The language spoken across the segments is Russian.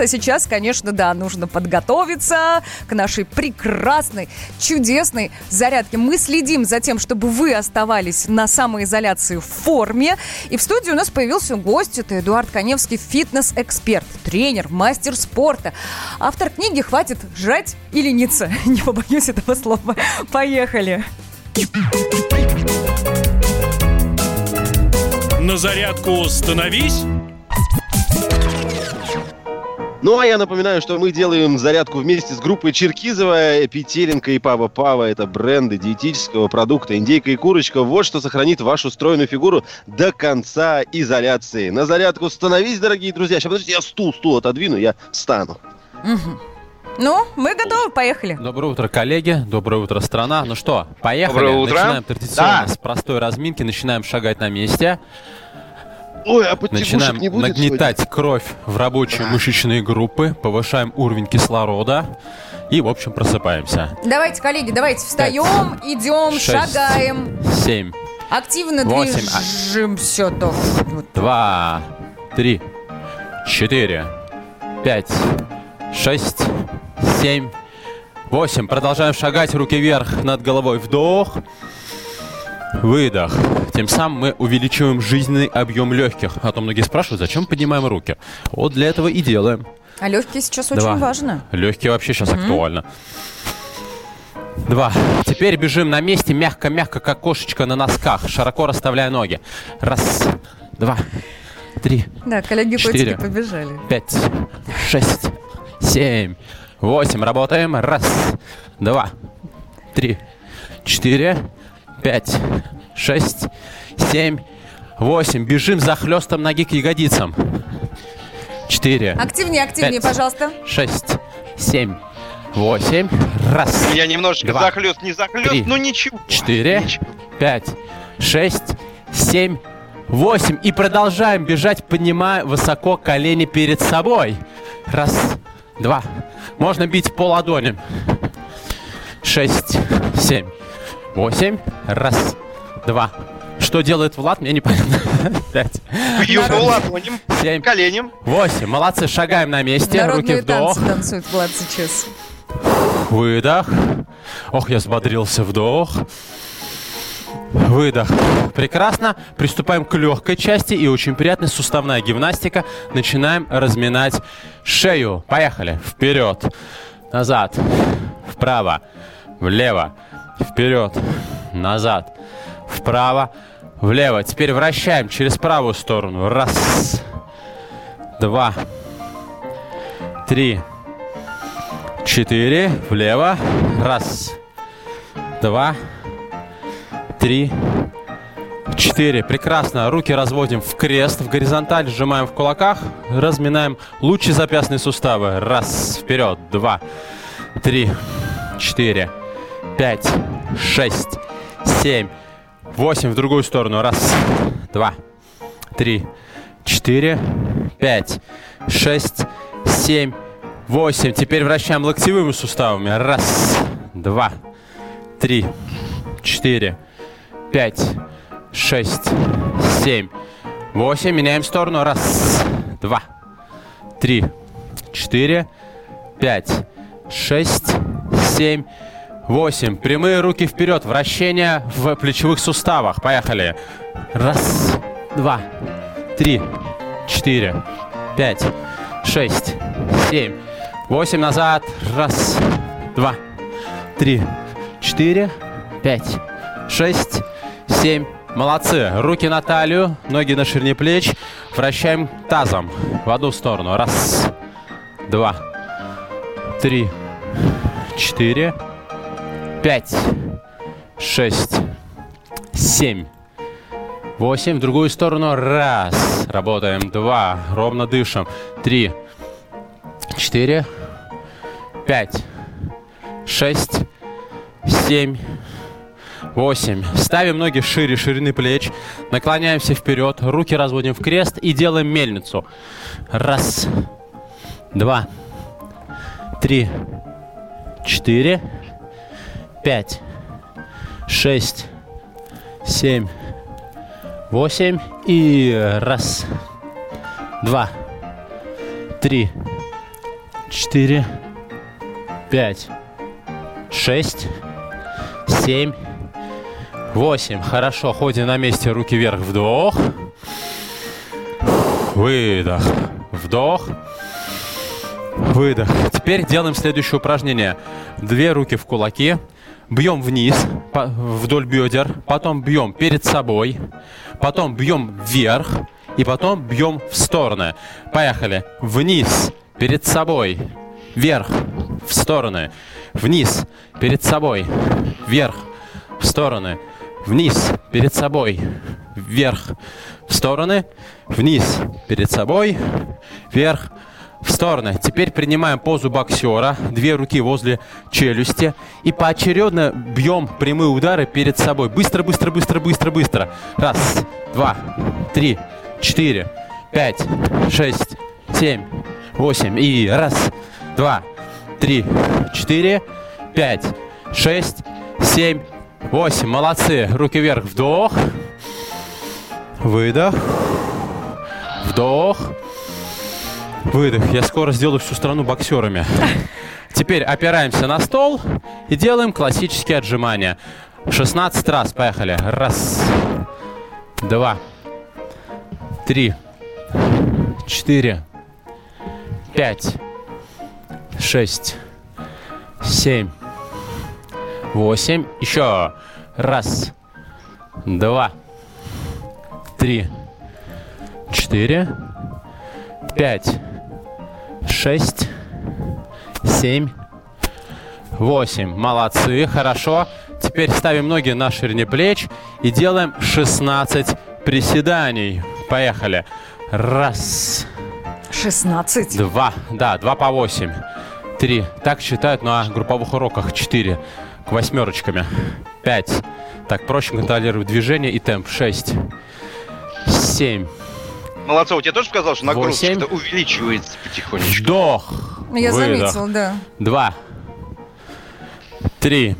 А сейчас, конечно, да, нужно подготовиться к нашей прекрасной, чудесной зарядке. Мы следим за тем, чтобы вы оставались на самоизоляции в форме. И в студии у нас появился гость. Это Эдуард Коневский, фитнес-эксперт, тренер, мастер спорта. Автор книги «Хватит жрать и лениться». Не побоюсь этого слова. Поехали. На зарядку становись. Ну, а я напоминаю, что мы делаем зарядку вместе с группой Черкизова, Петеленко и Пава Пава. Это бренды диетического продукта «Индейка и курочка». Вот что сохранит вашу стройную фигуру до конца изоляции. На зарядку становись, дорогие друзья. Сейчас, подождите, я стул, стул отодвину, я встану. Угу. Ну, мы готовы, поехали. Доброе утро, коллеги. Доброе утро, страна. Ну что, поехали. Доброе утро. Начинаем традиционно Да. с простой разминки. Начинаем шагать на месте. Ой, а Начинаем не будет нагнетать кровь в рабочие мышечные группы. Повышаем уровень кислорода. И, в общем, просыпаемся. Давайте, коллеги, давайте встаем, идем, шесть, шагаем. Семь, Активно Восемь. движемся. то. Вот. два, три, четыре, пять, шесть, семь, восемь. Продолжаем шагать. Руки вверх над головой. Вдох. Выдох. Тем самым мы увеличиваем жизненный объем легких. А то многие спрашивают, зачем поднимаем руки. Вот для этого и делаем. А легкие сейчас Два. очень важно. Легкие вообще сейчас актуально. Два. Теперь бежим на месте, мягко-мягко, как кошечка на носках, широко расставляя ноги. Раз, два, три, Да, коллеги Четыре. побежали. пять, шесть, семь, восемь. Работаем. Раз, два, три, четыре, пять, шесть, семь, восемь. Бежим за хлестом ноги к ягодицам. Четыре, Активнее, активнее, Пять. пожалуйста. шесть, семь, восемь. Раз, Я немножечко Два. захлест, не захлест, Три. ну ничего. четыре, Ничего. пять, шесть, семь, восемь. И продолжаем бежать, поднимая высоко колени перед собой. Раз, два. Можно бить по ладоням. Шесть, семь, восемь. Раз, два. Что делает Влад, мне непонятно. Пять, Бью по ладоням, семь, коленям. восемь. Молодцы, шагаем на месте. Руки Народные вдох. танцы танцует Влад сейчас. Выдох. Ох, я взбодрился. Вдох. Выдох. Прекрасно. Приступаем к легкой части и очень приятная суставная гимнастика. Начинаем разминать шею. Поехали. Вперед. Назад. Вправо. Влево. Вперед. Назад. Вправо. Влево. Теперь вращаем через правую сторону. Раз. Два. Три. Четыре. Влево. Раз. Два. Три. Четыре. Прекрасно. Руки разводим в крест, в горизонталь, сжимаем в кулаках, разминаем лучезапястные суставы. Раз. Вперед. Два. Три. Четыре. Пять. Шесть. Семь. Восемь. В другую сторону. Раз. Два. Три. Четыре. Пять. Шесть. Семь. Восемь. Теперь вращаем локтевыми суставами. Раз. Два. Три. Четыре. Пять. Шесть. Семь. Восемь. Меняем сторону. Раз. Два. Три. Четыре. Пять. Шесть. Семь. Восемь. Прямые руки вперед. Вращение в плечевых суставах. Поехали. Раз. Два. Три. Четыре. Пять. Шесть. Семь. Восемь назад. Раз. Два. Три. Четыре. Пять. Шесть. Семь. Молодцы. Руки на талию, ноги на ширине плеч. Вращаем тазом в одну сторону. Раз. Два. Три. Четыре. Пять. Шесть. Семь. Восемь. В другую сторону. Раз. Работаем. Два. Ровно дышим. Три. Четыре. Пять. Шесть. Семь. Восемь. Ставим ноги шире ширины плеч. Наклоняемся вперед. Руки разводим в крест и делаем мельницу. Раз. Два. Три. Четыре. Пять. Шесть. Семь. Восемь. И раз. Два. Три. четыре, пять, шесть, семь, восемь. Хорошо, ходим на месте, руки вверх, вдох. Выдох. Вдох. Выдох. Теперь делаем следующее упражнение. Две руки в кулаки. Бьем вниз, вдоль бедер. Потом бьем перед собой. Потом бьем вверх. И потом бьем в стороны. Поехали. Вниз, перед собой. Вверх, в стороны. Вниз, перед собой. Вверх, в стороны. Вниз, перед собой. Вверх, в стороны. Вниз, перед собой. Вверх, в стороны. Теперь принимаем позу боксера. Две руки возле челюсти. И поочередно бьем прямые удары перед собой. Быстро, быстро, быстро, быстро, быстро. Раз, два, три, четыре, пять, шесть, семь, восемь. И раз, два, три, четыре, пять, шесть, семь, восемь. Молодцы. Руки вверх. Вдох. Выдох. Вдох. Выдох. Я скоро сделаю всю страну боксерами. Теперь опираемся на стол и делаем классические отжимания. 16 раз. Поехали. Раз. Два. Три. Четыре. Пять. Шесть. Семь. Восемь. Еще. Раз. Два. Три. Четыре. Пять шесть, семь, восемь. Молодцы, хорошо. Теперь ставим ноги на ширине плеч и делаем 16 приседаний. Поехали. Раз. 16. Два. Да, два по восемь. Три. Так считают на групповых уроках. Четыре. К восьмерочками. Пять. Так, проще контролировать движение и темп. Шесть. Семь. Молодцов, тебе тоже сказал, что нагрузка увеличивается потихонечку? Вдох. Я Выдох. заметил, да. Два. Три.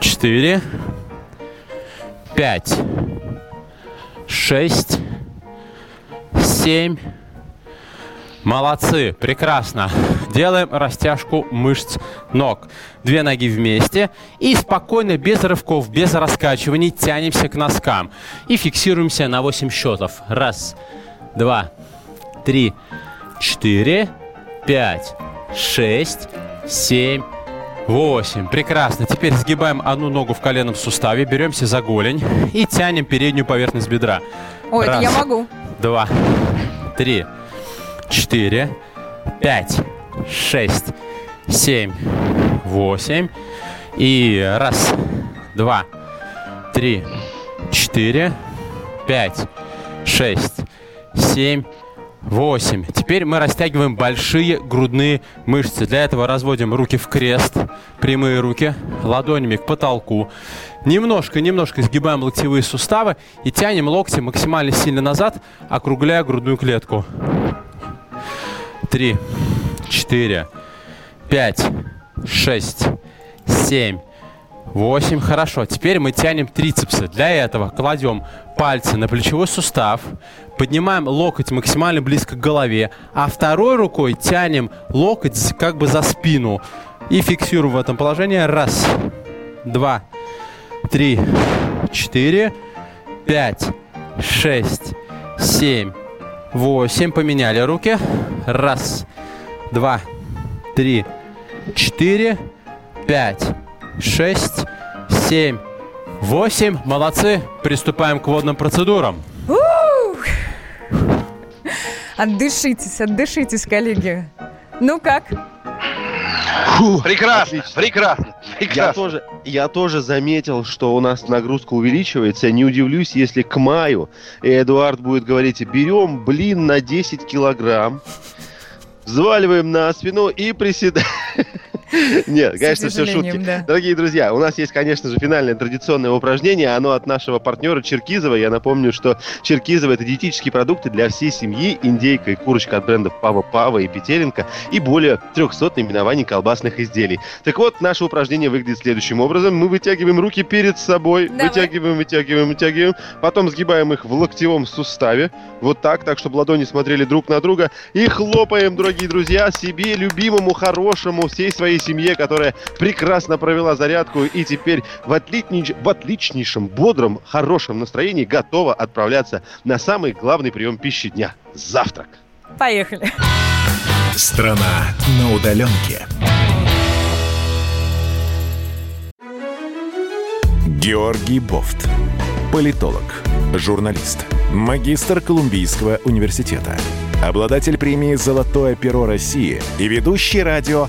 Четыре. Пять. Шесть. Семь. Молодцы, прекрасно. Делаем растяжку мышц ног. Две ноги вместе. И спокойно, без рывков, без раскачиваний, тянемся к носкам. И фиксируемся на 8 счетов. Раз, два, три, четыре, пять, шесть, семь, восемь. Прекрасно. Теперь сгибаем одну ногу в коленном суставе, беремся за голень и тянем переднюю поверхность бедра. Ой, это Раз. я могу. Два, три, четыре, пять, шесть, семь, восемь. И раз, два, три, четыре, пять, шесть, семь, восемь. Теперь мы растягиваем большие грудные мышцы. Для этого разводим руки в крест, прямые руки, ладонями к потолку. Немножко, немножко сгибаем локтевые суставы и тянем локти максимально сильно назад, округляя грудную клетку. Три, четыре, пять, шесть, семь, восемь. Хорошо. Теперь мы тянем трицепсы. Для этого кладем пальцы на плечевой сустав, поднимаем локоть максимально близко к голове, а второй рукой тянем локоть как бы за спину и фиксируем в этом положении. Раз, два, три, четыре, пять, шесть, семь, восемь. Поменяли руки. Раз, два, три, четыре, пять, шесть, семь, восемь. Молодцы. Приступаем к водным процедурам. Отдышитесь, отдышитесь, коллеги. Ну как? Прекрасно, Отлично. прекрасно, Я прекрасно. тоже, я тоже заметил, что у нас нагрузка увеличивается. Не удивлюсь, если к маю Эдуард будет говорить, берем блин на 10 килограмм, взваливаем на спину и приседаем. Нет, конечно, все шутки. да. Дорогие друзья, у нас есть, конечно же, финальное традиционное упражнение. Оно от нашего партнера Черкизова. Я напомню, что Черкизово – это диетические продукты для всей семьи. Индейка и курочка от брендов Пава Пава и Петелинка. И более 300 наименований колбасных изделий. Так вот, наше упражнение выглядит следующим образом. Мы вытягиваем руки перед собой. Давай. Вытягиваем, вытягиваем, вытягиваем. Потом сгибаем их в локтевом суставе. Вот так, так, чтобы ладони смотрели друг на друга. И хлопаем, дорогие друзья, себе, любимому, хорошему, всей своей семье, которая прекрасно провела зарядку и теперь в, отличнейш- в отличнейшем, бодром, хорошем настроении готова отправляться на самый главный прием пищи дня – завтрак. Поехали. Страна на удаленке. Георгий Бофт. Политолог, журналист, магистр Колумбийского университета, обладатель премии «Золотое перо России» и ведущий радио